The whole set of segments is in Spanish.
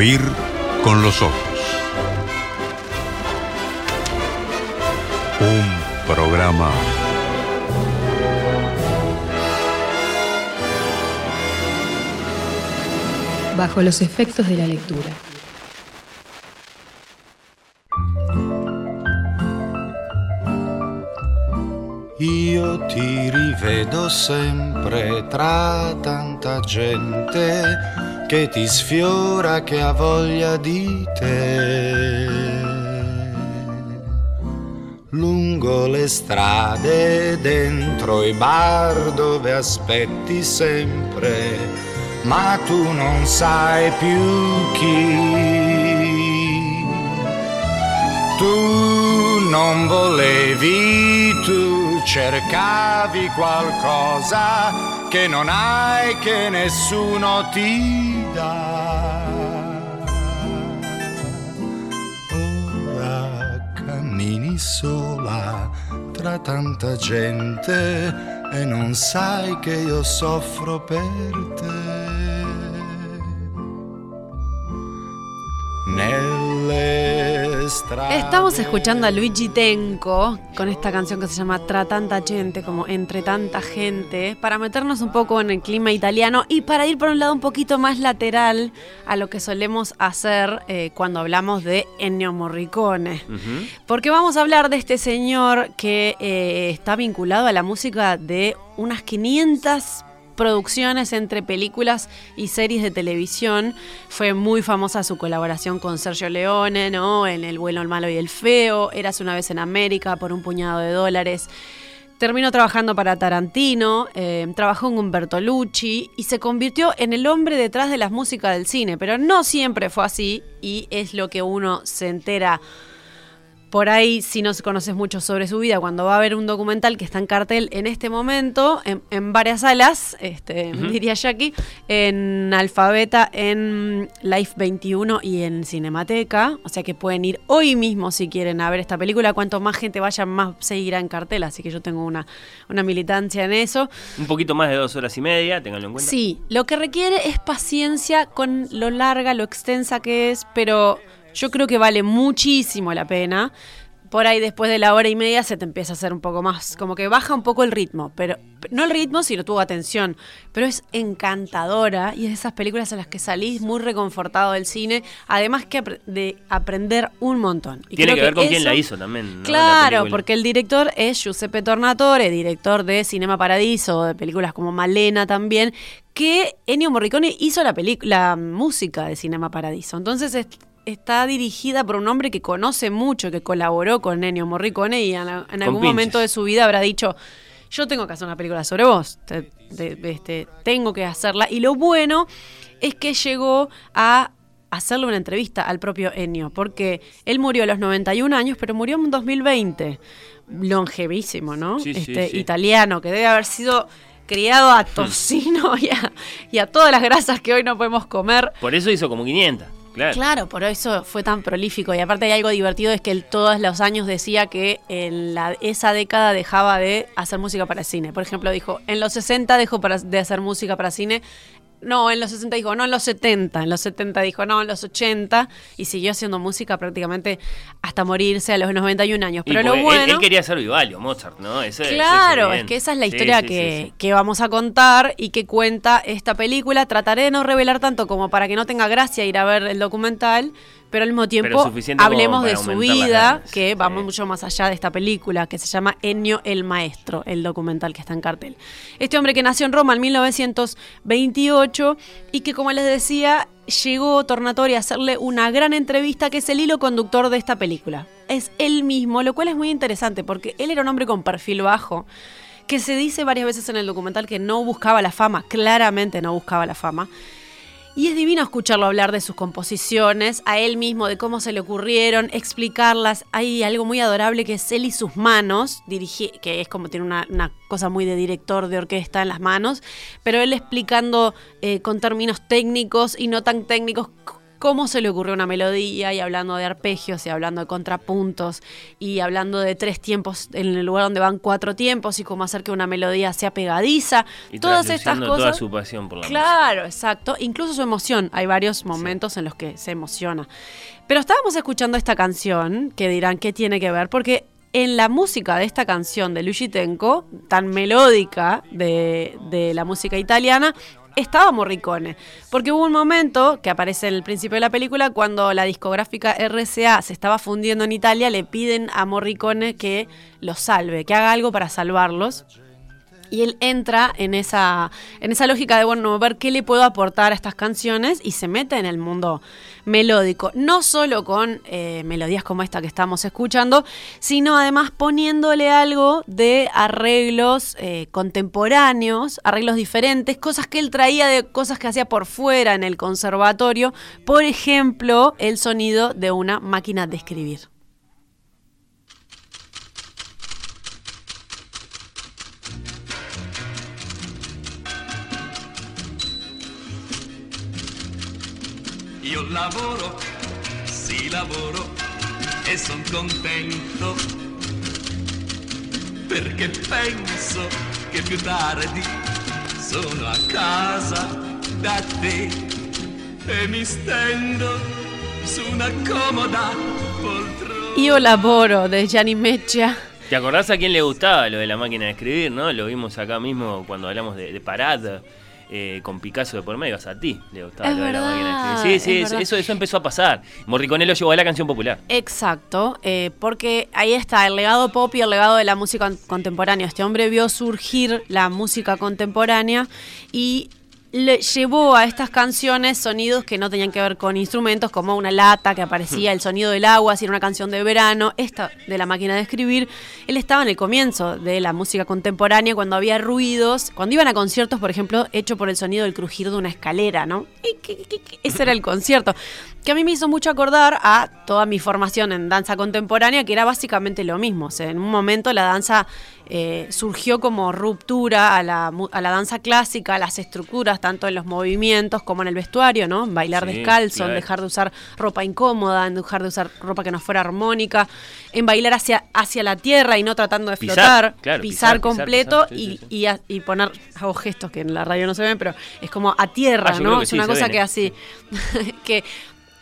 Oír con los ojos. Un programa bajo los efectos de la lectura. Io ti rivedo sempre tra tanta gente che ti sfiora, che ha voglia di te. Lungo le strade, dentro i bar dove aspetti sempre, ma tu non sai più chi. Tu non volevi, tu cercavi qualcosa che non hai, che nessuno ti tra tanta gente e non sai che io soffro per te. Strade Estamos escuchando a Luigi Tenco con esta canción que se llama Tra tanta gente, como entre tanta gente, para meternos un poco en el clima italiano y para ir por un lado un poquito más lateral a lo que solemos hacer eh, cuando hablamos de Ennio Morricone. Porque vamos a hablar de este señor que eh, está vinculado a la música de unas 500 producciones entre películas y series de televisión. Fue muy famosa su colaboración con Sergio Leone, ¿no? En El bueno, el malo y el feo, Eras una vez en América por un puñado de dólares. Terminó trabajando para Tarantino, eh, trabajó con Bertolucci y se convirtió en el hombre detrás de las músicas del cine, pero no siempre fue así y es lo que uno se entera por ahí, si no conoces mucho sobre su vida, cuando va a haber un documental que está en cartel en este momento, en, en varias salas, este, diría Jackie, en Alfabeta, en Life 21 y en Cinemateca. O sea que pueden ir hoy mismo si quieren a ver esta película. Cuanto más gente vaya, más seguirá en cartel. Así que yo tengo una, una militancia en eso. Un poquito más de dos horas y media, ténganlo en cuenta. Sí, lo que requiere es paciencia con lo larga, lo extensa que es, pero yo creo que vale muchísimo la pena. Por ahí después de la hora y media se te empieza a hacer un poco más, como que baja un poco el ritmo, pero no el ritmo, sino tu atención, pero es encantadora y es de esas películas en las que salís muy reconfortado del cine, además que de aprender un montón. Y Tiene que ver con quién la hizo también. ¿no? La Claro, porque el director es Giuseppe Tornatore, director de Cinema Paradiso, de películas como Malena también, que Ennio Morricone hizo la película, la música de Cinema Paradiso. Entonces es- está dirigida por un hombre que conoce mucho, que colaboró con Ennio Morricone y en, en algún pinches. momento de su vida habrá dicho, yo tengo que hacer una película sobre vos, te- te- este, tengo que hacerla. Y lo bueno es que llegó a hacerle una entrevista al propio Ennio, porque él murió a los 91 años, pero murió en 2020. Longevísimo, ¿no? Sí, sí, este sí. italiano, que debe haber sido criado a tocino y, a, y a todas las grasas que hoy no podemos comer. Por eso hizo como 500. Claro. Claro, por eso fue tan prolífico. Y aparte hay algo divertido, es que él todos los años decía que en la, esa década dejaba de hacer música para cine. Por ejemplo, dijo, en los 60 dejó de hacer música para cine. No, en los 60 dijo, no, en los 70. En los 70 dijo, no, en los 80. Y siguió haciendo música prácticamente hasta morirse a los 91 años. Y Pero lo porque él- bueno... él, quería ser Vivalio, Mozart, ¿no? Ese- ese Claro, es que esa es la historia sí, que, sí. que vamos a contar y que cuenta esta película. Trataré de no revelar tanto como para que no tenga gracia ir a ver el documental, pero al mismo tiempo hablemos de su vida, que va Sí. mucho más allá de esta película, que se llama Ennio el Maestro, el documental que está en cartel. Este hombre que nació en Roma en 1928 y que, como les decía, llegó Tornatori a hacerle una gran entrevista, que es el hilo conductor de esta película. Es él mismo, lo cual es muy interesante, porque él era un hombre con perfil bajo, que se dice varias veces en el documental que no buscaba la fama, claramente no buscaba la fama. Y es divino escucharlo hablar de sus composiciones, a él mismo, de cómo se le ocurrieron, explicarlas. Hay algo muy adorable que es él y sus manos, dirigi- que es como tiene una, cosa muy de director de orquesta en las manos, pero él explicando eh, con términos técnicos y no tan técnicos cómo se le ocurrió una melodía y hablando de arpegios y hablando de contrapuntos y hablando de tres tiempos en el lugar donde van cuatro tiempos y cómo hacer que una melodía sea pegadiza. Y Todas estas cosas. toda su pasión por la Claro, exacto. Incluso su emoción. Hay varios momentos en los que se emociona. Pero estábamos escuchando esta canción, que dirán qué tiene que ver, porque en la música de esta canción de Luigi Tenco, tan melódica de, de la música italiana, estaba Morricone. Porque hubo un momento que aparece en el principio de la película cuando la discográfica RCA se estaba fundiendo en Italia, le piden a Morricone que los salve, que haga algo para salvarlos. Y él entra en esa, en esa lógica de, bueno, ver qué le puedo aportar a estas canciones y se mete en el mundo melódico. No solo con eh, melodías como esta que estamos escuchando, sino además poniéndole algo de arreglos eh, contemporáneos, arreglos diferentes, cosas que él traía de cosas que hacía por fuera en el conservatorio. Por ejemplo, el sonido de una máquina de escribir. Lavoro, sì lavoro e son contento perché penso che più tardi sono a casa da te e mi stendo su una comoda poltrona. Io lavoro de Gianni Meccia. ¿Te acordás a quién le gustaba lo de la máquina de escribir, no? Lo vimos acá mismo cuando hablamos de, de Parade. Eh, con Picasso de por medio, a ti le gustaba Es lo de la máquina. Sí, sí, es eso, verdad. eso, eso empezó a pasar. Morricone lo llevó a la canción popular. Exacto, eh, porque ahí está el legado pop y el legado de la música con- contemporánea. Este hombre vio surgir la música contemporánea y le llevó a estas canciones sonidos que no tenían que ver con instrumentos, como una lata que aparecía, el sonido del agua, si era una canción de verano, esta de la máquina de escribir. Él estaba en el comienzo de la música contemporánea, cuando había ruidos, cuando iban a conciertos, por ejemplo, hecho por el sonido del crujir de una escalera, ¿no? Ese era el concierto. Que a mí me hizo mucho acordar a toda mi formación en danza contemporánea, que era básicamente lo mismo. O sea, en un momento la danza eh, surgió como ruptura a la, a la danza clásica, a las estructuras, tanto en los movimientos como en el vestuario, ¿no? Bailar Sí, descalzo, en dejar de usar ropa incómoda, en dejar de usar ropa que no fuera armónica, en bailar hacia, hacia la tierra y no tratando de Pisar, flotar, claro, pisar, completo pisar, sí, y, y a- y poner, hago gestos que en la radio no se ven, pero es como a tierra, Ah, ¿no? es una cosa ven, que eh. así, que,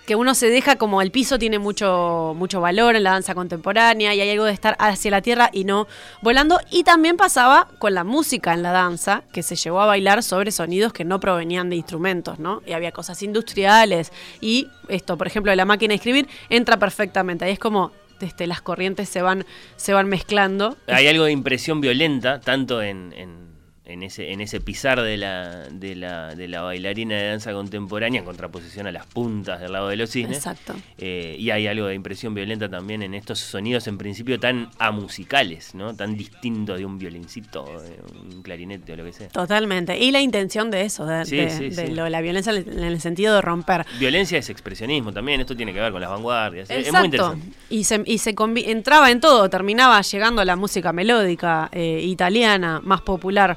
que uno se deja como el piso tiene mucho, mucho valor en la danza contemporánea y hay algo de estar hacia la tierra y no volando. Y también pasaba con la música en la danza, que se llevó a bailar sobre sonidos que no provenían de instrumentos, ¿no? Y había cosas industriales y esto, por ejemplo, de la máquina de escribir, entra perfectamente. Ahí es como este, las corrientes se van, se van mezclando. Hay algo de impresión violenta, tanto en, en, en ese, en ese pisar de la, de, la, de la bailarina de danza contemporánea en contraposición a las puntas del lado de los cisnes. Exacto. Eh, y hay algo de impresión violenta también en estos sonidos en principio tan amusicales, ¿no? Tan distintos de un violincito, de un clarinete o lo que sea. Totalmente. Y la intención de eso, de, Sí, de- sí, de sí. lo de la violencia en el sentido de romper. Violencia es expresionismo también, esto tiene que ver con las vanguardias. Es- Es muy interesante. Y se, y se entraba en todo, terminaba llegando a la música melódica eh, italiana más popular.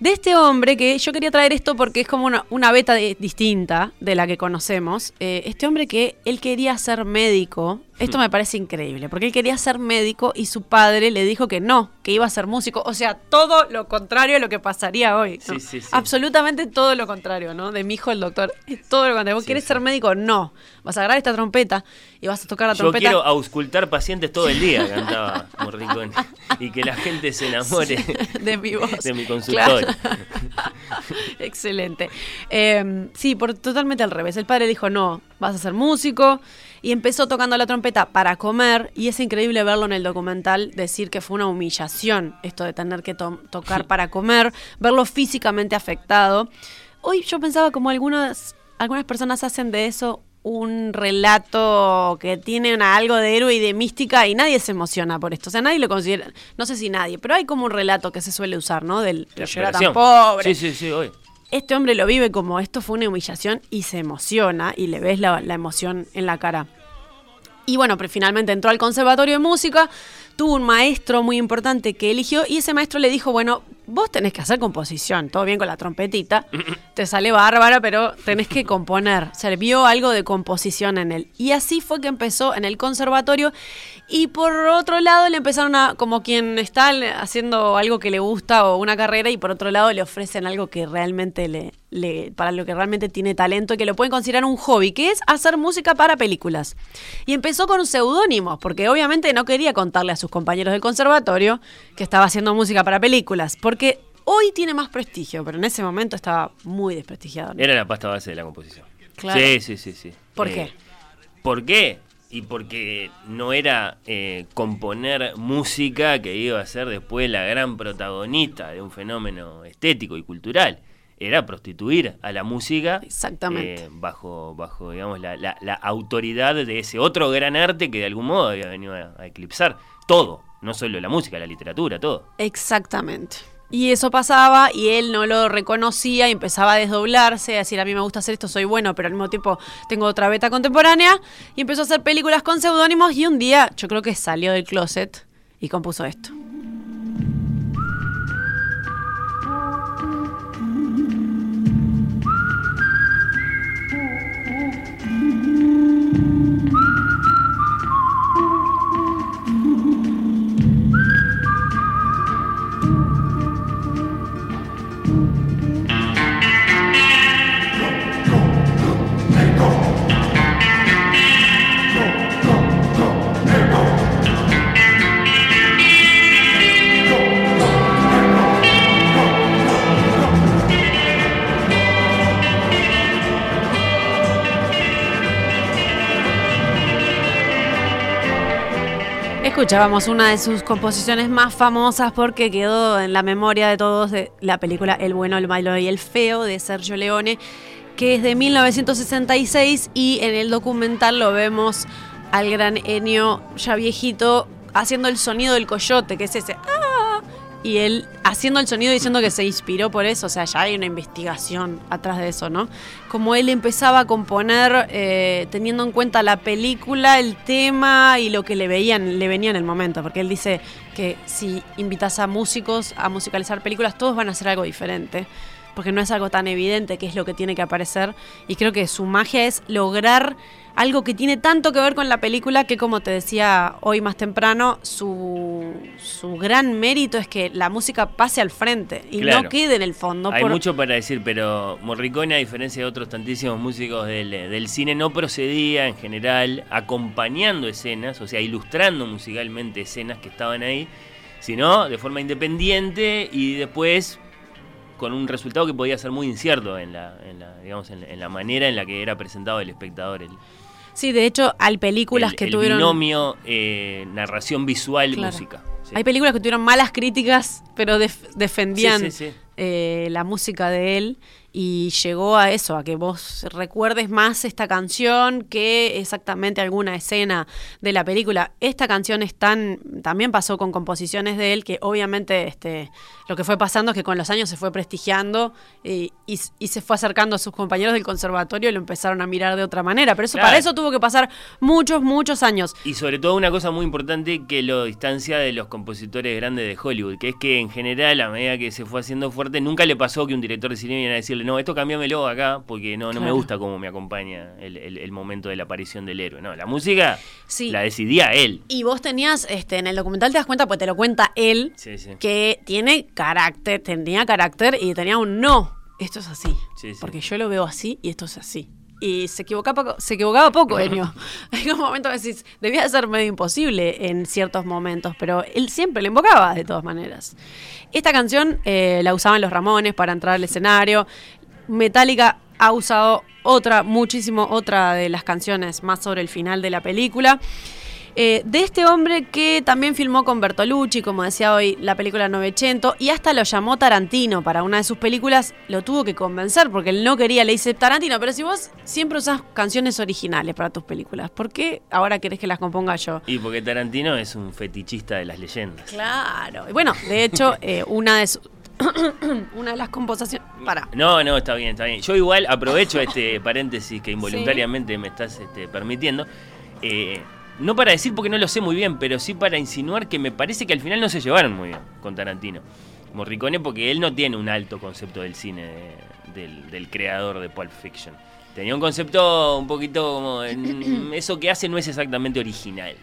De este hombre, que yo quería traer esto porque es como una, beta de- distinta de la que conocemos. eh, este hombre que él quería ser médico, esto Hmm. me parece increíble, porque él quería ser médico y su padre le dijo que no, que iba a ser músico. O sea, todo lo contrario a lo que pasaría hoy. ¿no? Sí, sí, sí. Absolutamente todo lo contrario, ¿no? De mi hijo el doctor. Es todo lo contrario. ¿Vos querés ser médico? No. Vas a agarrar esta trompeta y vas a tocar la Yo trompeta. quiero auscultar pacientes todo el día, cantaba Morricone. Y que la gente se enamore de mi voz. de mi consultorio. Claro. Excelente. Eh, sí, por, totalmente al revés. El padre dijo, no, vas a ser músico. Y empezó tocando la trompeta para comer. Y es increíble verlo en el documental, decir que fue una humillación esto de tener que to- tocar para comer, verlo físicamente afectado. Hoy yo pensaba como algunas, algunas personas hacen de eso un relato que tiene una- algo de héroe y de mística y nadie se emociona por esto. O sea, nadie lo considera, no sé si nadie, pero hay como un relato que se suele usar, ¿no? Del pero yo era tan pobre. Sí, sí, sí, hoy. Este hombre lo vive como esto fue una humillación y se emociona y le ves la, emoción en la cara. Y bueno, finalmente entró al conservatorio de música, tuvo un maestro muy importante que eligió y ese maestro le dijo, bueno, vos tenés que hacer composición, todo bien con la trompetita, te sale bárbara, pero tenés que componer. Se vio algo de composición en él. Y así fue que empezó en el conservatorio y por otro lado le empezaron a, como quien está haciendo algo que le gusta o una carrera y por otro lado le ofrecen algo que realmente le, para lo que realmente tiene talento y que lo pueden considerar un hobby, que es hacer música para películas. Y empezó con seudónimos, porque obviamente no quería contarle a sus compañeros del conservatorio que estaba haciendo música para películas, porque hoy tiene más prestigio, pero en ese momento estaba muy desprestigiado. Era la pasta base de la composición. Claro. Sí, sí, sí, sí. ¿Por Eh, qué? ¿Por qué? Y porque no era eh, componer música que iba a ser después la gran protagonista de un fenómeno estético y cultural. Era prostituir a la música Exactamente. eh, bajo, bajo digamos, la, la- la autoridad de ese otro gran arte que de algún modo había venido a, a eclipsar todo, no solo la música, la literatura, todo. Exactamente. Y eso pasaba y él no lo reconocía y empezaba a desdoblarse, a decir a mí me gusta hacer esto, soy bueno, pero al mismo tiempo tengo otra beta contemporánea. Y empezó a hacer películas con seudónimos y un día yo creo que salió del closet y compuso esto. Escuchábamos una de sus composiciones más famosas porque quedó en la memoria de todos de la película El bueno, el malo y el feo de Sergio Leone, que es de 1966 y en el documental lo vemos al gran Ennio ya viejito haciendo el sonido del coyote, que es ese "Ah", y él haciendo el sonido diciendo que se inspiró por eso, o sea, ya hay una investigación atrás de eso, ¿no? Como él empezaba a componer eh, teniendo en cuenta la película, el tema y lo que le veían, le venía en el momento, porque él dice que si invitas a músicos a musicalizar películas, todos van a hacer algo diferente. Porque no es algo tan evidente que es lo que tiene que aparecer. Y creo que su magia es lograr algo que tiene tanto que ver con la película que, como te decía hoy más temprano, su, su gran mérito es que la música pase al frente y Claro. no quede en el fondo. Hay por- mucho para decir, pero Morricone, a diferencia de otros tantísimos músicos del, del cine, no procedía en general acompañando escenas, o sea, ilustrando musicalmente escenas que estaban ahí, sino de forma independiente y después con un resultado que podía ser muy incierto en la, en la, digamos, en, en la manera en la que era presentado el espectador. El, Sí, de hecho, hay películas el- que el tuvieron. binomio eh, narración visual Claro. música. Sí. Hay películas que tuvieron malas críticas, pero def- defendían Sí, sí, sí. eh, la música de él y llegó a eso, a que vos recuerdes más esta canción que exactamente alguna escena de la película. Esta canción es tan, también pasó con composiciones de él que obviamente este, lo que fue pasando es que con los años se fue prestigiando y, y se fue acercando a sus compañeros del conservatorio y lo empezaron a mirar de otra manera. Pero eso Claro. para eso tuvo que pasar muchos, muchos años. Y sobre todo una cosa muy importante que lo distancia de los compositores grandes de Hollywood, que es que en general, a medida que se fue haciendo fuerte, nunca le pasó que un director de cine viniera a decirle, no, esto cambiámelo acá, porque no, no me gusta cómo me acompaña el, el- el momento de la aparición del héroe. No, la música Sí. la decidía él. Y vos tenías, este, en el documental te das cuenta, pues te lo cuenta él, Sí, sí. que tiene carácter, tenía carácter y tenía un no. Esto es así. Sí, sí. Porque yo lo veo así y esto es así. Y se equivocaba poco, se equivocaba poco, Enio. Hay un momento que decís, debía ser medio imposible en ciertos momentos, pero él siempre le invocaba de todas maneras. Esta canción eh, la usaban los Ramones para entrar al escenario. Metallica ha usado otra, muchísimo, otra de las canciones más sobre el final de la película. Eh, de este hombre que también filmó con Bertolucci, como decía hoy, la película Novecento, y hasta lo llamó Tarantino para una de sus películas, lo tuvo que convencer porque él no quería, le dice Tarantino, pero si vos siempre usás canciones originales para tus películas, ¿por qué ahora querés que las componga yo? Y porque Tarantino es un fetichista de las leyendas. Claro, y bueno, de hecho, eh, una de sus... una de las composiciones... Para. No, no, está bien, está bien. Yo igual aprovecho este paréntesis que involuntariamente me estás este, permitiendo. eh, no para decir porque no lo sé muy bien, pero sí para insinuar que me parece que al final no se llevaron muy bien con Tarantino. Morricone porque él no tiene un alto concepto del cine de- del, del creador de Pulp Fiction. Tenía un concepto un poquito como... en- eso que hace no es exactamente original.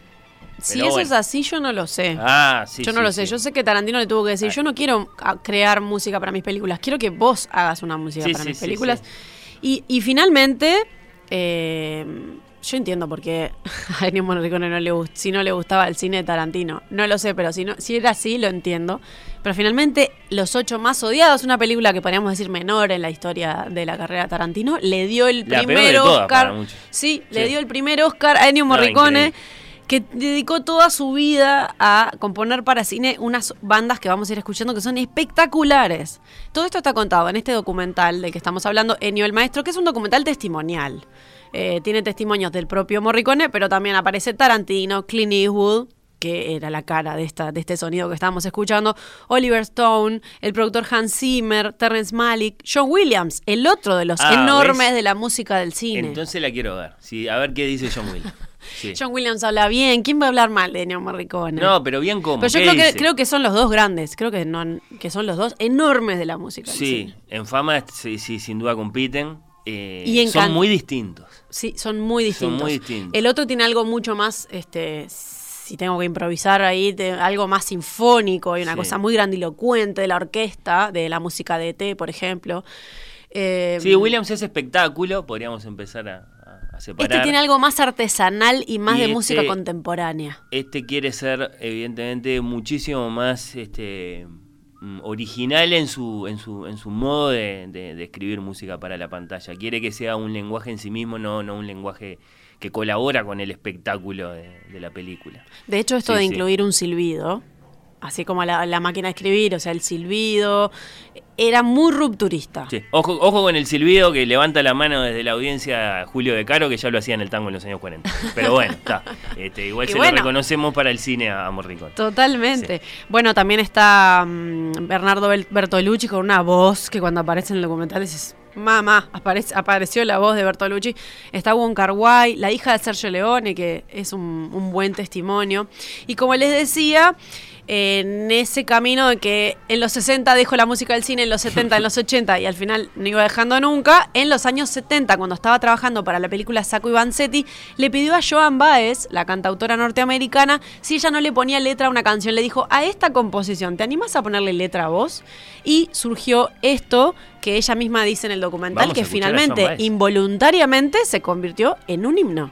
Si eso bueno. es así, yo no lo sé. Ah, sí. yo no sí, lo sé. sí. Yo sé que Tarantino le tuvo que decir, yo no quiero ah, crear música para mis películas, quiero que vos hagas una música para mis películas. y finalmente, eh, yo entiendo por qué a Ennio Morricone no le si no le gustaba el cine de Tarantino. No lo sé, pero si, no, si era así, lo entiendo. Pero finalmente, Los Ocho Más Odiados, una película que podríamos decir menor en la historia de la carrera de Tarantino, le dio el La peor primer de todas Oscar. para. Sí, le dio el primer Oscar a Ennio Morricone. que dedicó toda su vida a componer para cine unas bandas que vamos a ir escuchando que son espectaculares. Todo esto está contado en este documental del que estamos hablando, Ennio el Maestro, que es un documental testimonial. Eh, tiene testimonios del propio Morricone, pero también aparece Tarantino, Clint Eastwood, que era la cara de, esta, de este sonido que estábamos escuchando, Oliver Stone, el productor Hans Zimmer, Terrence Malick, John Williams, el otro de los Ah, enormes ¿ves? de la música del cine. Entonces la quiero ver. Sí, a ver qué dice John Will. Sí. John Williams habla bien. ¿Quién va a hablar mal de Ennio Morricone? No, pero bien como. Pero yo creo que, creo que son los dos grandes. Creo que, no, que son los dos enormes de la música. Sí, en fama sí, sí, sin duda compiten. Eh, Y en son muy distintos. Sí, son muy distintos. muy distintos. El otro tiene algo mucho más, este, si tengo que improvisar ahí, algo más sinfónico y una Sí. cosa muy grandilocuente de la orquesta, de la música de E.T., por ejemplo. Eh, Sí, Williams es espectáculo, podríamos empezar a, a- separar. Este tiene algo más artesanal y más Y de este- música contemporánea. Este quiere ser, evidentemente, muchísimo más este, original en su, en su, en su modo de, de- de escribir música para la pantalla. Quiere que sea un lenguaje en sí mismo, no, no un lenguaje que colabora con el espectáculo de, de la película. De hecho, esto Sí, de sí. incluir un silbido, así como la, la máquina de escribir, o sea, el silbido, era muy rupturista. Sí. Ojo, ojo con el silbido que levanta la mano desde la audiencia Julio De Caro, que ya lo hacía en el tango en los años 40. Pero bueno, está. Este, igual Y se bueno. lo reconocemos para el cine a, Morricone. Totalmente. Bueno, también está mm, Bernardo Bertolucci con una voz que cuando aparece en el documental dices, mamá, aparece, apareció la voz de Bertolucci. Está Wong Kar Wai, la hija de Sergio Leone, que es un, un buen testimonio. Y como les decía, en ese camino de que en los 60 dejó la música del cine, en los 70, en los 80 y al final no iba dejando nunca, en los años 70, cuando estaba trabajando para la película Sacco y Vanzetti, le pidió a Joan Baez, la cantautora norteamericana, si ella no le ponía letra a una canción. Le dijo, a esta composición, ¿te animas a ponerle letra a vos? Y surgió esto que ella misma dice en el documental, Vamos que finalmente, involuntariamente, se convirtió en un himno.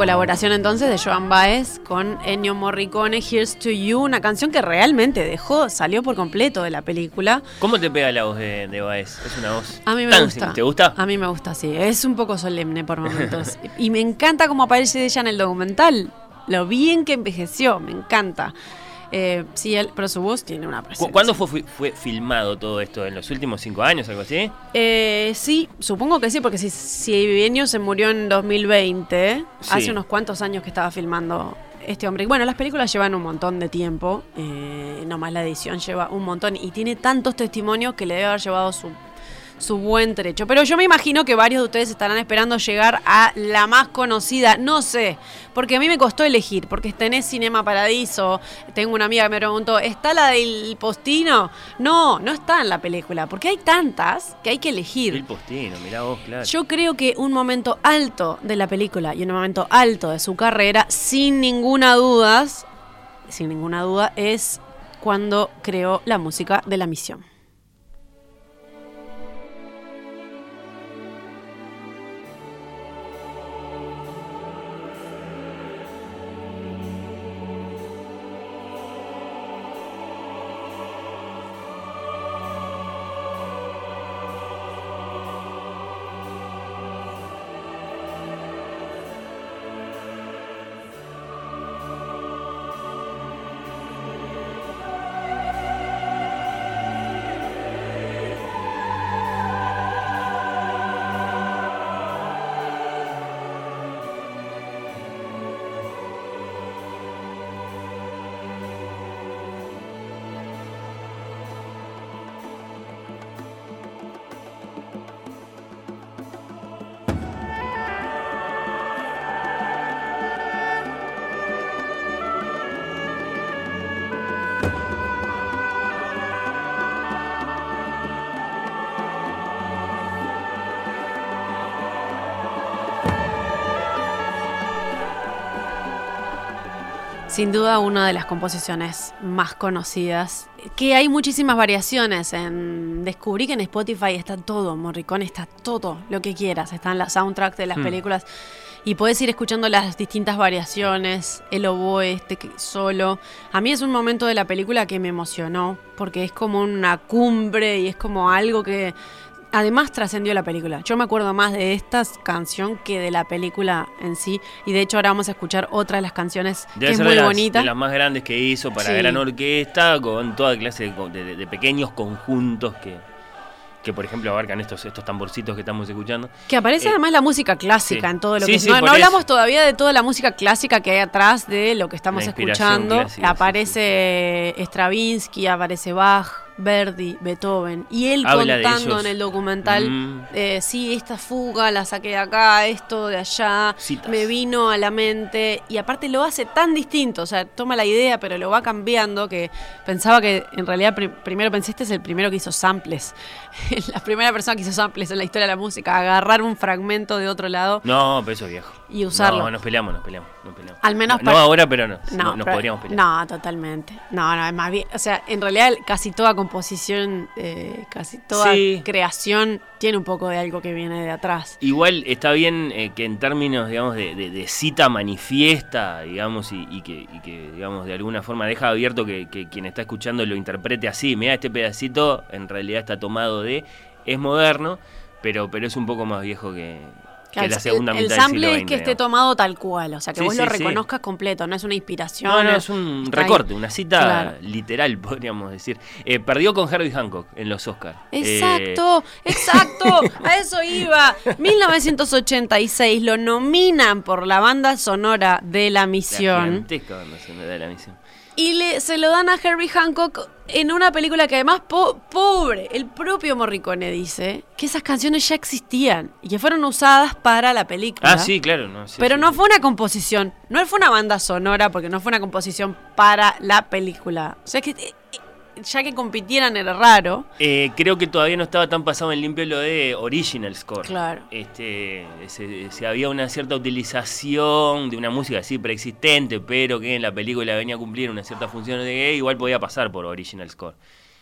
Colaboración entonces de Joan Baez con Ennio Morricone, Here's to You, una canción que realmente dejó, salió por completo de la película. ¿Cómo te pega la voz de, de Baez? Es una voz. A mí me tan gusta. ¿Te gusta? A mí me gusta, sí. Es un poco solemne por momentos. y me encanta cómo aparece ella en el documental. Lo bien que envejeció, me encanta. Eh, sí, él, pero su voz tiene una ¿Cu- presencia. ¿Cuándo fue, fue, filmado todo esto? ¿En los últimos cinco años, algo así? Eh, sí, supongo que sí, porque si, si Ennio se murió en 2020, Sí. hace unos cuantos años que estaba filmando este hombre. Bueno, las películas llevan un montón de tiempo, eh, nomás la edición lleva un montón y tiene tantos testimonios que le debe haber llevado su, su buen trecho. Pero yo me imagino que varios de ustedes estarán esperando llegar a la más conocida, no sé, porque a mí me costó elegir, porque tenés Cinema Paradiso, tengo una amiga que me preguntó, ¿está la del postino? No, no está en la película, porque hay tantas que hay que elegir. El postino, mirá vos, claro. Yo creo que un momento alto de la película y un momento alto de su carrera, sin ninguna duda, sin ninguna duda, es cuando creó la música de la misión. Sin duda una de las composiciones más conocidas, que hay muchísimas variaciones. En, descubrí que en Spotify está todo, Morricone está todo lo que quieras, están las soundtracks de las Hmm. películas y puedes ir escuchando las distintas variaciones, el oboe este solo. A mí es un momento de la película que me emocionó, porque es como una cumbre y es como algo que además trascendió la película. Yo me acuerdo más de esta canción que de la película en sí. Y de hecho ahora vamos a escuchar otra de las canciones Debe que es muy de las, bonita. de las más grandes que hizo para Sí. gran orquesta, con toda clase de, de- pequeños conjuntos que, que, por ejemplo, abarcan estos, estos tamborcitos que estamos escuchando. Que aparece Eh, además la música clásica sí. en todo lo Sí, que sí, no, no hablamos todavía de toda la música clásica que hay atrás de lo que estamos escuchando. clásica, aparece Stravinsky, aparece Bach, Verdi, Beethoven. Y él Habla contando en el documental, Mm. eh, sí, esta fuga la saqué de acá, esto de allá, Citas. me vino a la mente. Y aparte lo hace tan distinto, o sea, toma la idea, pero lo va cambiando, que pensaba que en realidad pri- primero pensé, este es el primero que hizo samples. la primera persona que hizo samples en la historia de la música, agarrar un fragmento de otro lado. No, pero eso es viejo. Y usarlo. No, nos peleamos, nos peleamos, nos peleamos. Al menos no, para- no ahora, pero no, No, nos pero- podríamos pelear. No, totalmente. No, no, es más bien. O sea, en realidad casi toda composición, eh, casi toda Sí. creación tiene un poco de algo que viene de atrás. Igual está bien eh, que en términos, digamos, de, de- de cita manifiesta, digamos, y, y que, y que, digamos, de alguna forma deja abierto que, que quien está escuchando lo interprete así. Mira, este pedacito en realidad está tomado de... Es moderno, pero, pero es un poco más viejo que, que la segunda el, mitad el del sample siglo es que esté tomado tal cual, o sea, que Sí, vos sí, lo sí. reconozcas completo, no es una inspiración. No, no, es un recorte, una cita Claro. literal, podríamos decir. Eh, perdió con Herbie Hancock en los Oscars. Exacto, exacto, a eso iba. 1986 lo nominan por la banda sonora de la la misión. gigantesca banda sonora de la misión. Y le, se lo dan a Herbie Hancock en una película que además, po- pobre, el propio Morricone dice que esas canciones ya existían y que fueron usadas para la película. Ah, sí, claro. No, sí, Pero sí. no fue una composición, no fue una banda sonora porque no fue una composición para la película. O sea que eh, ya que compitieran era raro. Eh, creo que todavía no estaba tan pasado en limpio lo de original score. Claro. Este, se, se había una cierta utilización de una música así preexistente, pero que en la película venía a cumplir una cierta función de gay, igual podía pasar por original score.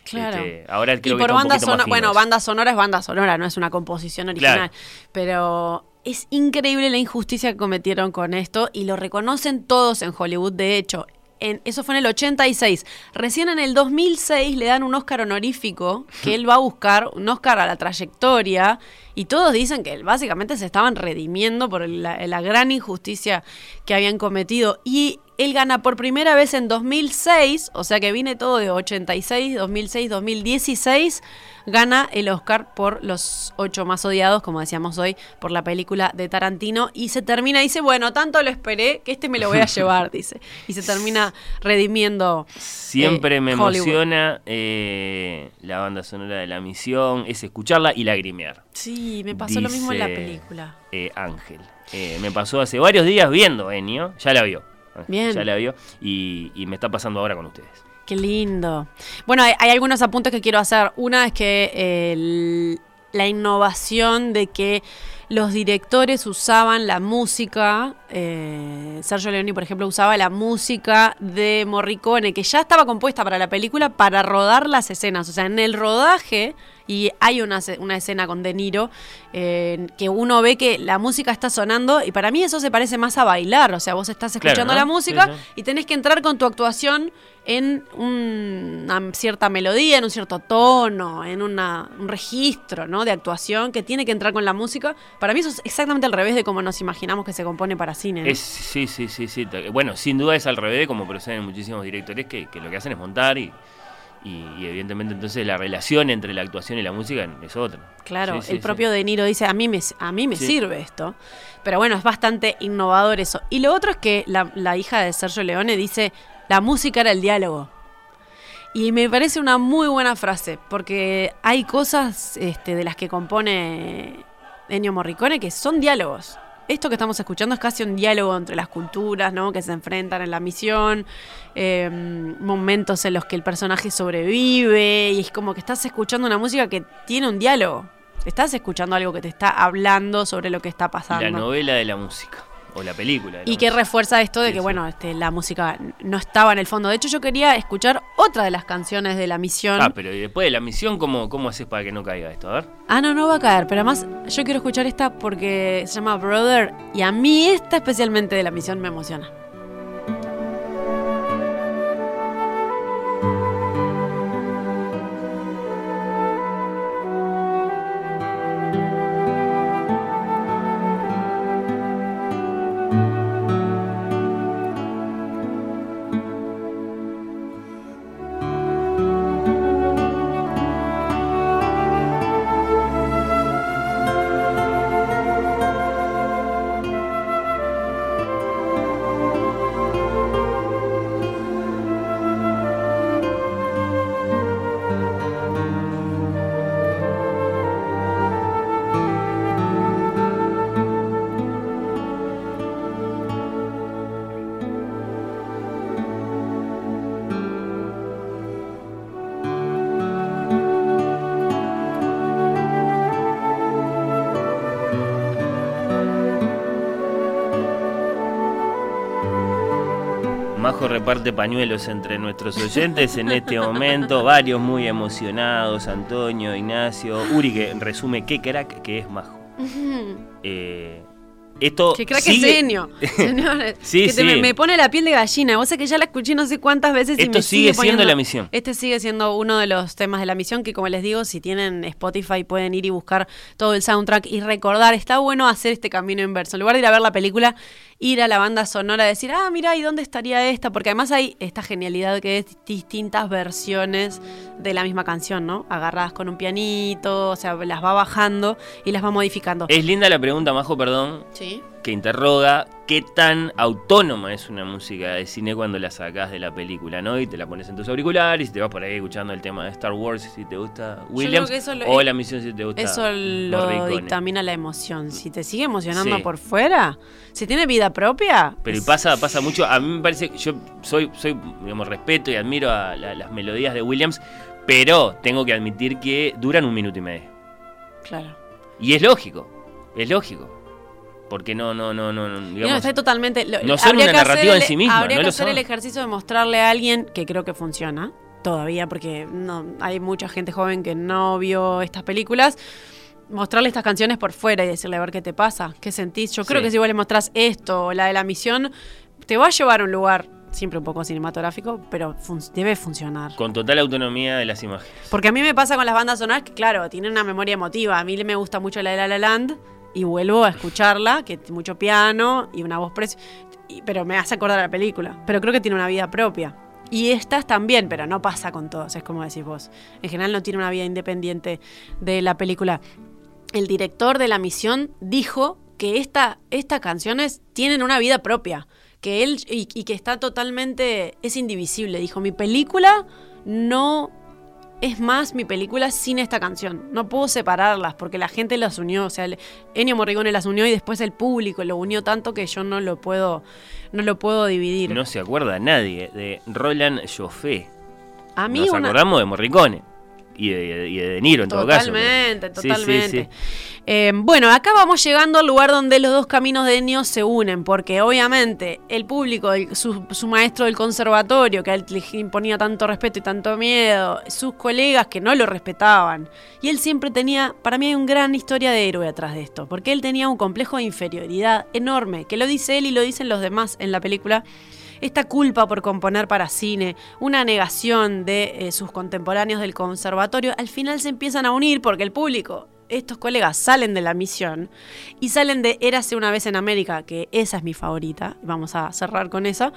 Claro. Este, ahora creo y que por un banda sonora, bueno, banda sonora es banda sonora, no es una composición original. Claro. Pero es increíble la injusticia que cometieron con esto y lo reconocen todos en Hollywood. De hecho, eso fue en el 86. Recién en el 2006 le dan un Oscar honorífico que él va a buscar, un Oscar a la trayectoria. Y todos dicen que básicamente se estaban redimiendo por la, la gran injusticia que habían cometido. Y Él gana por primera vez en 2006, o sea que viene todo de 86, 2006, 2016. Gana el Oscar por Los Ocho Más Odiados, como decíamos hoy, por la película de Tarantino. Y se termina, dice, bueno, tanto lo esperé que este me lo voy a llevar, dice. Y se termina redimiendo. Siempre eh, me Hollywood. emociona eh, la banda sonora de la misión, es escucharla y lagrimear. Sí, me pasó lo mismo en la película. eh, Ángel. Me pasó hace varios días viendo Ennio, ya la vio. Bien. Ya la vio y, y me está pasando ahora con ustedes. Qué lindo. Bueno, hay, hay algunos apuntes que quiero hacer. Una es que eh, el- la innovación de que los directores usaban la música, eh, Sergio Leone, por ejemplo, usaba la música de Morricone, que ya estaba compuesta para la película, para rodar las escenas. O sea, en el rodaje, y hay una, una escena con De Niro, eh, que uno ve que la música está sonando, y para mí eso se parece más a bailar. O sea, vos estás Claro, escuchando ¿no? la música Sí, sí. y tenés que entrar con tu actuación en un- una cierta melodía, en un cierto tono, en una- un registro ¿no? de actuación que tiene que entrar con la música. Para mí eso es exactamente al revés de cómo nos imaginamos que se compone para cine. ¿no? Es, sí, sí, sí, sí. Bueno, sin duda es al revés, como proceden muchísimos directores que, que lo que hacen es montar y, y- y evidentemente entonces la relación entre la actuación y la música es otra. Claro, Sí, el sí. propio De Niro dice, a mí me, a mí me sirve esto. Pero bueno, es bastante innovador eso. Y lo otro es que la, la hija de Sergio Leone dice, la música era el diálogo. Y me parece una muy buena frase, porque hay cosas este, de las que compone Ennio Morricone que son diálogos. Esto que estamos escuchando es casi un diálogo entre las culturas, ¿no? Que se enfrentan en la misión, eh, momentos en los que el personaje sobrevive, y es como que estás escuchando una música que tiene un diálogo. Estás escuchando algo que te está hablando sobre lo que está pasando. La novela de la música, o la película. Y que refuerza esto de Sí, que, sí. bueno, este, la música no estaba en el fondo. De hecho, yo quería escuchar otra de las canciones de la misión. Ah, pero y después de la misión, ¿cómo, ¿cómo haces para que no caiga esto? A ver. Ah, no, no va a caer. Pero además, yo quiero escuchar esta porque se llama Brother. Y a mí esta especialmente de la misión me emociona. Majo reparte pañuelos entre nuestros oyentes en este momento, varios muy emocionados, Antonio, Ignacio, Uri que resume qué crack que es Majo. Eh, esto Que crack es sigue- genio. Señores, Sí, que te- me, sí. me pone la piel de gallina. Vos sabés que ya la escuché no sé cuántas veces y Esto me sigue siendo poniendo- la misión. Este sigue siendo uno de los temas de la misión que, como les digo, si tienen Spotify pueden ir y buscar todo el soundtrack y recordar. Está bueno hacer este camino inverso. En lugar de ir a ver la película, ir a la banda sonora, decir, ah, mira, ¿y dónde estaría esta? Porque además hay esta genialidad que es distintas versiones de la misma canción, ¿no? Agarradas con un pianito, o sea, las va bajando y las va modificando. Es linda la pregunta, Majo, perdón, Sí. Que interroga qué tan autónoma es una música de cine cuando la sacás de la película, ¿no? Y te la pones en tus auriculares y te vas por ahí escuchando el tema de Star Wars si te gusta Williams lo- o la misión si te gusta Eso lo dictamina la emoción. Si te sigue emocionando Sí. por fuera, si tiene vida propia. Pero es- pasa, pasa mucho, a mí me parece, yo soy, soy digamos, respeto y admiro a la- las melodías de Williams, pero tengo que admitir que duran un minuto y medio. Claro. Y es lógico, es lógico. Porque no, no, no, no, no, Y no, digamos, está totalmente. lo- no son una narrativa en sí misma, Habría no que hacer son. el ejercicio de mostrarle a alguien que creo que funciona todavía, porque no hay mucha gente joven que no vio estas películas. Mostrarle estas canciones por fuera y decirle a ver qué te pasa, qué sentís. Yo creo Sí. que si vos le mostrás esto o la de la misión, te va a llevar a un lugar siempre un poco cinematográfico, pero fun- debe funcionar. con total autonomía de las imágenes. Porque a mí me pasa con las bandas sonoras que, claro, tienen una memoria emotiva. A mí me gusta mucho la de La La Land y vuelvo a escucharla, que mucho piano y una voz preciosa. pero me hace acordar la película. Pero creo que tiene una vida propia. Y estas también, pero no pasa con todos, es como decís vos. En general no tiene una vida independiente de la película. El director de la misión dijo que esta, estas canciones tienen una vida propia. Que él y que está totalmente. es indivisible. Dijo: Mi película no es más mi película sin esta canción. No puedo separarlas porque la gente las unió. O sea, el- Ennio Morricone las unió y después el público lo unió tanto que yo no lo puedo, no lo puedo dividir. No se acuerda nadie de Roland Joffé. A mí Nos una- acordamos de Morricone y de, y de De Niro en todo caso. Totalmente, pero- Sí, sí, totalmente. sí. Eh, bueno, acá vamos llegando al lugar donde los dos caminos de Ennio se unen, porque obviamente el público, el- su, su maestro del conservatorio, que a él le imponía tanto respeto y tanto miedo, sus colegas que no lo respetaban, y él siempre tenía, para mí hay una gran historia de héroe atrás de esto, porque él tenía un complejo de inferioridad enorme, que lo dice él y lo dicen los demás en la película, esta culpa por componer para cine, una negación de eh, sus contemporáneos del conservatorio, al final se empiezan a unir porque el público, estos colegas salen de la misión y salen de Érase una vez en América, que esa es mi favorita, vamos a cerrar con eso,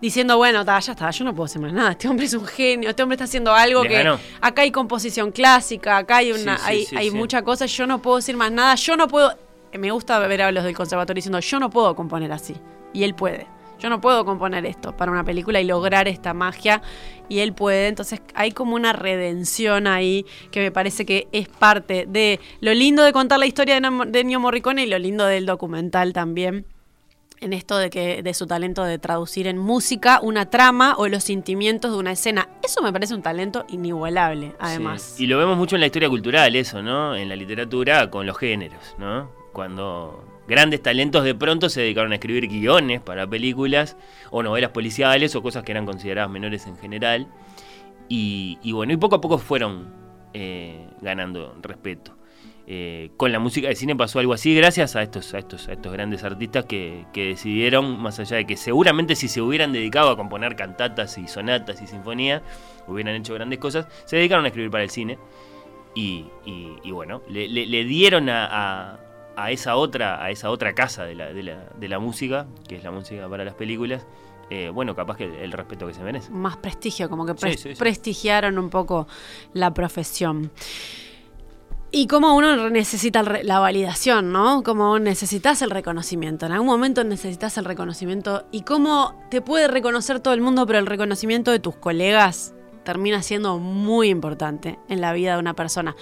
diciendo, bueno, ta, ya está, yo no puedo hacer más nada, este hombre es un genio, este hombre está haciendo algo Le que ganó. acá hay composición clásica, acá hay una, Sí, sí, hay, sí, hay mucha cosa, yo no puedo decir más nada, yo no puedo, me gusta ver a los del conservatorio diciendo, yo no puedo componer así, y él puede. Yo no puedo componer esto para una película y lograr esta magia y él puede. Entonces hay como una redención ahí que me parece que es parte de lo lindo de contar la historia de Ennio Morricone y lo lindo del documental también. En esto de que de su talento de traducir en música una trama o los sentimientos de una escena. Eso me parece un talento inigualable, además. Sí. Y lo vemos mucho en la historia cultural, eso, ¿no? En la literatura con los géneros, ¿no? Cuando grandes talentos de pronto se dedicaron a escribir guiones para películas o novelas policiales o cosas que eran consideradas menores en general. Y, bueno, y poco a poco fueron eh, ganando respeto. Eh, con la música de cine pasó algo así gracias a estos, a estos, a estos grandes artistas que, que decidieron, más allá de que seguramente si se hubieran dedicado a componer cantatas y sonatas y sinfonías, hubieran hecho grandes cosas, se dedicaron a escribir para el cine. Y, bueno, le, dieron a- a esa otra, a esa otra casa de la, de, la, de la música, que es la música para las películas, eh, bueno, capaz que el, el respeto que se merece. más prestigio, como que Sí, pres- sí, sí. prestigiaron un poco la profesión. Y cómo uno necesita la validación, ¿no? Cómo necesitas el reconocimiento. En algún momento necesitas el reconocimiento. Y cómo te puede reconocer todo el mundo, pero el reconocimiento de tus colegas termina siendo muy importante en la vida de una persona.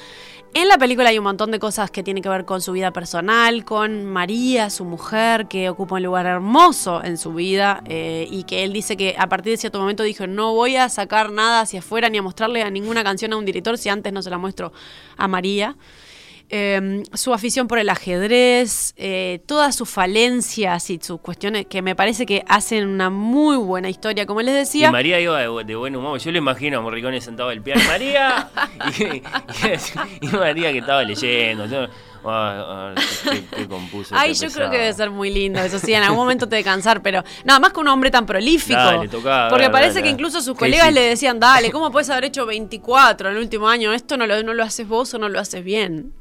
En la película hay un montón de cosas que tienen que ver con su vida personal, con María, su mujer, que ocupa un lugar hermoso en su vida eh, y que él dice que a partir de cierto momento dijo, no voy a sacar nada hacia afuera ni a mostrarle a ninguna canción a un director si antes no se la muestro a María. Eh, su afición por el ajedrez, eh, todas sus falencias y sus cuestiones que me parece que hacen una muy buena historia, como les Y decía. María iba de, de buen humor. Yo le imagino a Morricone sentado al piano. ¡María! y, y- y María que estaba leyendo. Yo, ah, ah, qué, qué compuso. Ay, yo creo que debe ser muy lindo, eso sí, en algún momento te de cansar, pero nada más que un hombre tan prolífico. Dale, tocá, porque dale, parece dale. que incluso sus ¿Qué colegas le decían, dale, ¿cómo puedes haber hecho 24 en el último año? Esto no lo, no lo haces vos o no lo haces bien.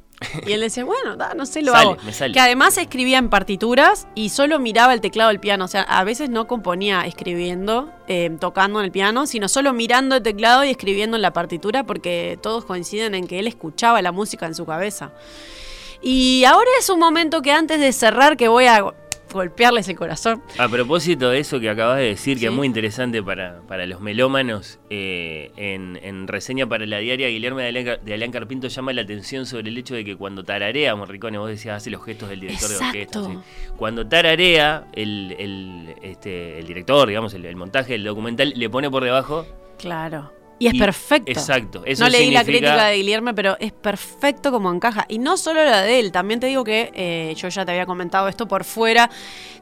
Y él decía, bueno, da, no sé, lo Sale, hago. me sale. Que además escribía en partituras y solo miraba el teclado del piano. O sea, a veces no componía escribiendo, eh, tocando en el piano, sino solo mirando el teclado y escribiendo en la partitura porque todos coinciden en que él escuchaba la música en su cabeza. Y ahora es un momento que antes de cerrar, que voy a golpearles el corazón. A propósito de eso que acabas de decir, que es muy interesante para, para los melómanos, eh, en, en reseña para la diaria, Guillermo de Car- de Alán Carpinto llama la atención sobre el hecho de que cuando tararea Morricone, vos decías, hace los gestos del director de orquesta. Cuando tararea, el, el, este, el director, digamos, el, el montaje del documental, le pone por debajo. Claro. Y es Y- perfecto. exacto, eso no leí la crítica de Guillermo, pero es perfecto como encaja. Y no solo la de él, también te digo que eh, yo ya te había comentado esto por fuera,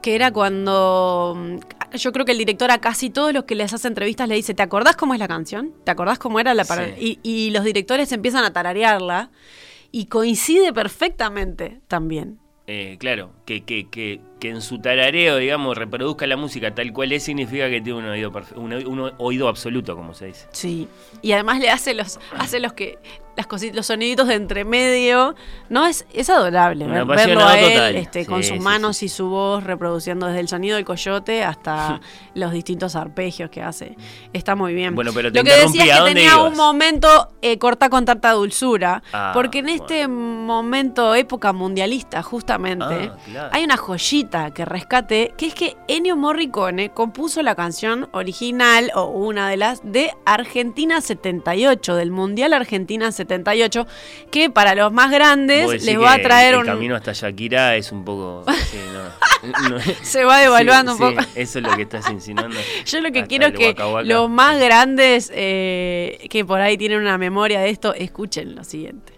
que era cuando mm, yo creo que el director a casi todos los que les hace entrevistas le dice, ¿te acordás cómo es la canción? ¿Te acordás cómo era la para-?" Sí. y, y los directores empiezan a tararearla y coincide perfectamente también. Eh, claro, que, que, que que en su tarareo, digamos, reproduzca la música tal cual es, significa que tiene un oído, un, un oído absoluto, como se dice. Sí. Y además le hace los, hace los que, las cosi- los soniditos de entremedio. No, es, es adorable ver- verlo a él total. este, Sí, con sus sí, manos y su voz reproduciendo desde el sonido del coyote hasta los distintos arpegios que hace. Está muy bien. Bueno, pero te Lo que decía ¿a es que tenía un momento eh, corta con tanta dulzura. Ah, porque en este momento, época mundialista, justamente, Ah, claro. Hay una joyita que rescate, que es que Ennio Morricone compuso la canción original, o una de las, de Argentina 78, del Mundial Argentina 78, que para los más grandes les va a traer el un... camino hasta Shakira es un poco... sí, no, no- Se va devaluando Sí, un poco. sí, eso es lo que estás insinuando. Yo lo que Hasta quiero es el que Waka Waka. los más grandes eh, que por ahí tienen una memoria de esto, escuchen lo siguiente.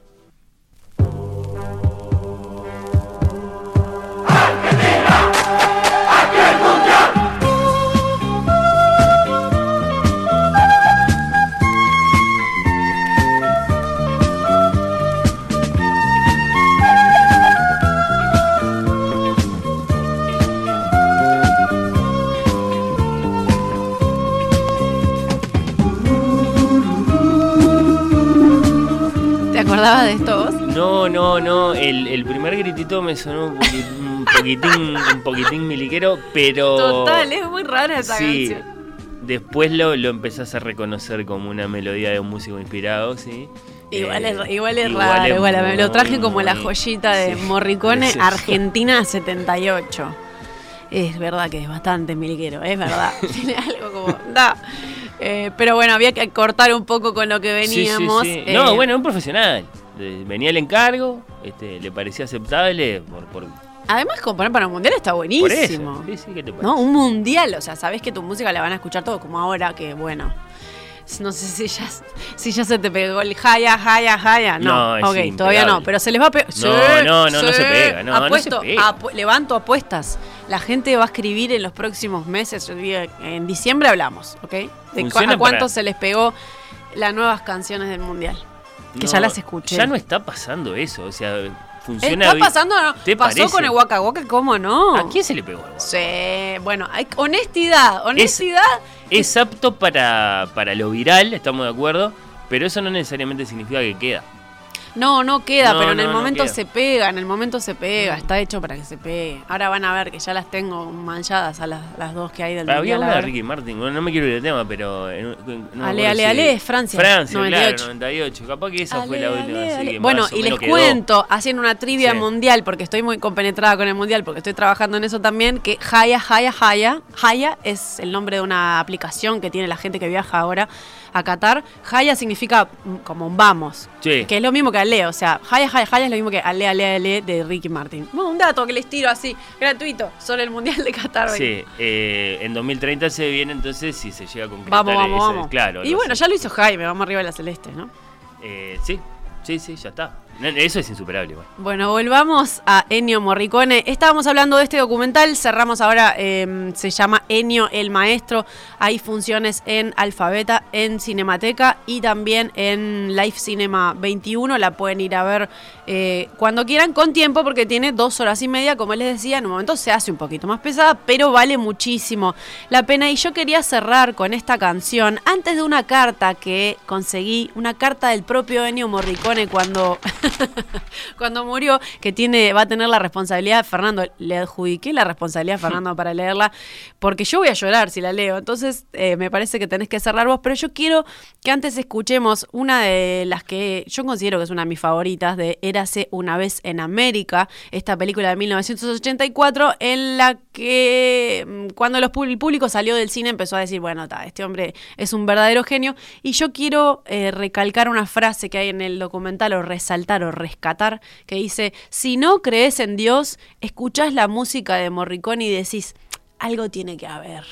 Acordabas de esto vos? No, no, no. El, el primer gritito me sonó un, poqui- un poquitín, un poquitín miliquero, pero. Total, es muy rara esa sí. canción. Después lo, lo empezás a reconocer como una melodía de un músico inspirado, sí. Igual Eh, es, igual es raro, es igual, me lo traje como la joyita de sí. Morricone. Argentina 78. Es verdad que es bastante miliquero, es verdad. Tiene algo como. Da. Eh, pero bueno, había que cortar un poco con lo que Sí, sí, veníamos. sí. eh, No, bueno, un profesional. Venía el encargo, este, le parecía aceptable por, por, Además, componer para un mundial está por buenísimo. eso. Sí, sí, ¿qué te parece? ¿No? Un mundial, o sea, sabes que tu música la van a escuchar todo, como ahora que, bueno. No sé si ya, si ya se te pegó el jaya, jaya, jaya. No, No, ok, todavía no, pero se les va a pegar. No, no, no, no se pega, no, no se pega. apu- levanto apuestas. La gente va a escribir en los próximos meses. En diciembre hablamos, ¿ok? De cu- a cuánto para- se les pegó las nuevas canciones del mundial. Que ya las escuché. Ya no está pasando eso, o sea, funciona ¿Está pasando o no? ¿Te ¿Pasó parece? con el Waka Waka? ¿Cómo no? ¿A quién se le pegó el Waka? Sí, bueno, hay honestidad, honestidad. Es apto para, para lo viral, estamos de acuerdo, pero eso no necesariamente significa que queda. No, no queda, No, pero en el no momento se pega, en el momento se pega, está hecho para que se pegue. Ahora van a ver que ya las tengo manchadas a las, las dos que hay del Había una de. Ricky Martin, no me quiero ir de tema, pero... en- en- Ale, ale, ale, es Francia, Francia, 98. claro, 98. Capaz que esa fue la última. ale, así ale. que Bueno, y les quedó. cuento, haciendo una trivia Sí. mundial, porque estoy muy compenetrada con el mundial, porque estoy trabajando en eso también, que Haya, Haya, Haya, Haya es el nombre de una aplicación que tiene la gente que viaja ahora a Qatar. Haya significa mm, como un vamos, Sí. que es lo mismo que Ale, o sea, Haya, Haya, Haya es lo mismo que Ale, Ale, Ale de Ricky Martin. Bueno, un dato que les tiro así, gratuito, sobre el mundial de Qatar. Sí, eh, en 2030 se viene entonces si se llega a concretar Vamos, vamos, ese- vamos. Claro, y bueno, ya lo hizo Jaime, vamos arriba de la celeste, ¿no? Eh, sí, sí, sí, ya está. Eso es insuperable. Bueno, volvamos a Ennio Morricone. Estábamos hablando de este documental, cerramos ahora, eh, se llama Ennio el Maestro. Hay funciones en Alfabeta, en Cinemateca y también en Live Cinema 21. La pueden ir a ver eh, cuando quieran, con tiempo, porque tiene dos horas y media. Como les decía, en un momento se hace un poquito más pesada, pero vale muchísimo la pena. Y yo quería cerrar con esta canción antes de una carta que conseguí, una carta del propio Ennio Morricone cuando, cuando murió, que tiene, va a tener la responsabilidad, Fernando, le adjudiqué la responsabilidad a Fernando para leerla, porque yo voy a llorar si la leo. Entonces, eh, me parece que tenés que cerrar vos, pero yo quiero que antes escuchemos una de las que yo considero que es una de mis favoritas, de Érase una vez en América, esta película de 1984, en la que mm, cuando los, el público salió del cine empezó a decir, bueno, ta, este hombre es un verdadero genio, y yo quiero eh, recalcar una frase que hay en el documental, o resaltar o rescatar, que dice, si no crees en Dios, escuchás la música de Morricone y decís, algo tiene que haber.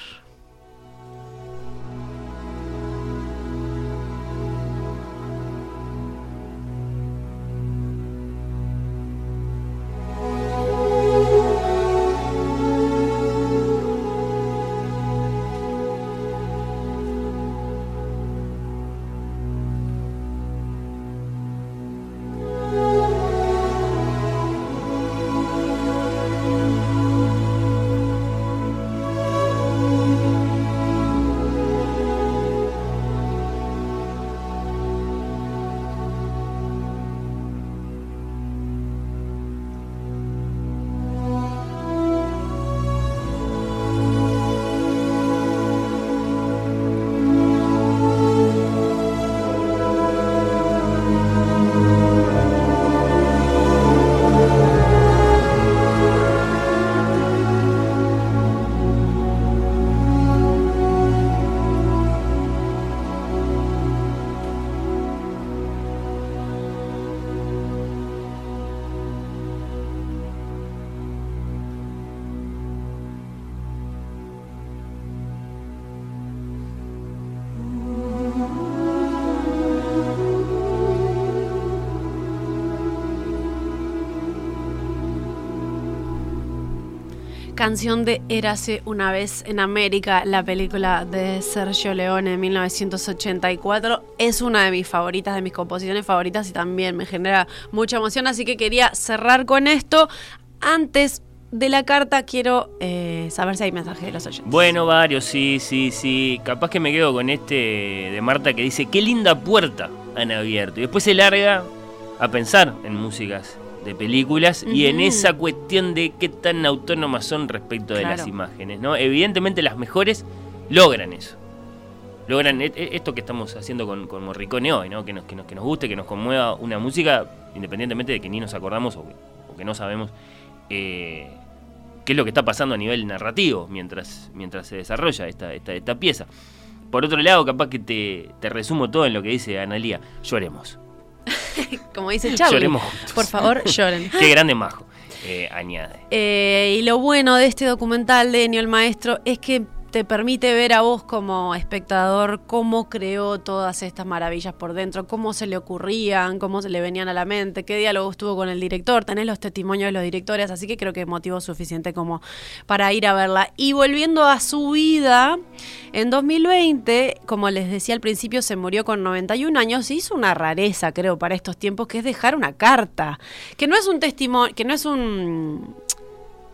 Canción de Érase una vez en América, la película de Sergio Leone en 1984. Es una de mis favoritas, de mis composiciones favoritas y también me genera mucha emoción, así que quería cerrar con esto. Antes de la carta quiero eh, saber si hay mensajes de los oyentes. Bueno, varios, sí, sí, sí. Capaz que me quedo con este de Marta que dice, qué linda puerta han abierto. Y después se larga a pensar en músicas de películas y en esa cuestión de qué tan autónomas son respecto de las imágenes. ¿no? Evidentemente las mejores logran eso. Logran e- e- esto que estamos haciendo con, con Morricone hoy, ¿no? que, nos, que, nos, que nos guste, que nos conmueva una música, independientemente de que ni nos acordamos o que, o que no sabemos eh, qué es lo que está pasando a nivel narrativo mientras, mientras se desarrolla esta, esta, esta pieza. Por otro lado, capaz que te, te resumo todo en lo que dice Analía. Lloremos. Como dice Charlie, Lloremos juntos. por favor, lloren. Qué grande majo. eh, añade. Eh, y lo bueno de este documental de Ennio el Maestro es que te permite ver a vos como espectador cómo creó todas estas maravillas por dentro, cómo se le ocurrían, cómo se le venían a la mente, qué diálogo estuvo con el director, tenés los testimonios de los directores, así que creo que es motivo suficiente como para ir a verla. Y volviendo a su vida, en 2020, como les decía al principio, se murió con 91 años y hizo una rareza, creo, para estos tiempos, que es dejar una carta, que no es un testimonio, que no es un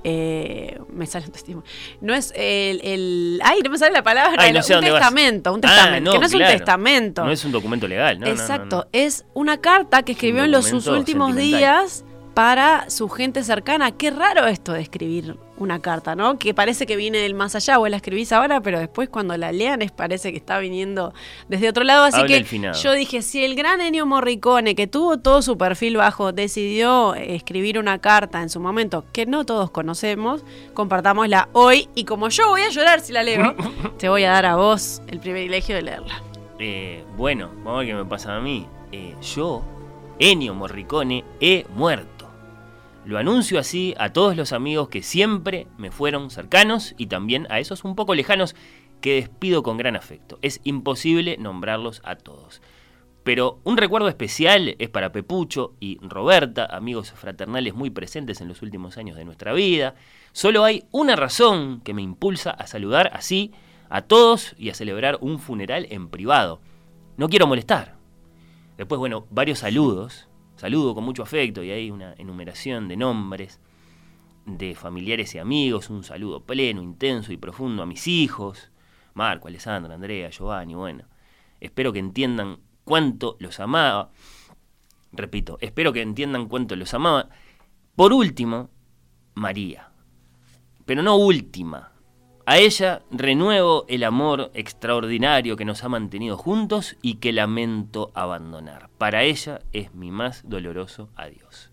eh, me sale un testimonio. No es el, el- Ay, no me sale la palabra. Ay, no sé un dónde vas. testamento. Un Ah, testamento. que no es un testamento. No es un documento legal, ¿no? no, no, Exacto. no. Es una carta que escribió en los sus últimos días para su gente cercana. Qué raro esto de escribir una carta, ¿no? Que parece que viene del más allá, vos la escribís ahora, pero después cuando la lean es parece que está viniendo desde otro lado. Así Habla que yo dije, si el gran Ennio Morricone, que tuvo todo su perfil bajo, decidió escribir una carta en su momento que no todos conocemos, compartámosla hoy. Y como yo voy a llorar si la leo, te voy a dar a vos el privilegio de leerla. Eh, bueno, vamos a ver qué me pasa a mí. Eh, yo, Ennio Morricone, he muerto. Lo anuncio así a todos los amigos que siempre me fueron cercanos y también a esos un poco lejanos que despido con gran afecto. Es imposible nombrarlos a todos. Pero un recuerdo especial es para Pepucho y Roberta, amigos fraternales muy presentes en los últimos años de nuestra vida. Solo hay una razón que me impulsa a saludar así a todos y a celebrar un funeral en privado. No quiero molestar. Después, bueno, varios saludos. Saludo con mucho afecto y hay una enumeración de nombres de familiares y amigos. Un saludo pleno, intenso y profundo a mis hijos. Marco, Alessandra, Andrea, Giovanni, bueno. Espero que entiendan cuánto los amaba. Repito, espero que entiendan cuánto los amaba. Por último, María. Pero no última. A ella renuevo el amor extraordinario que nos ha mantenido juntos y que lamento abandonar. Para ella es mi más doloroso adiós.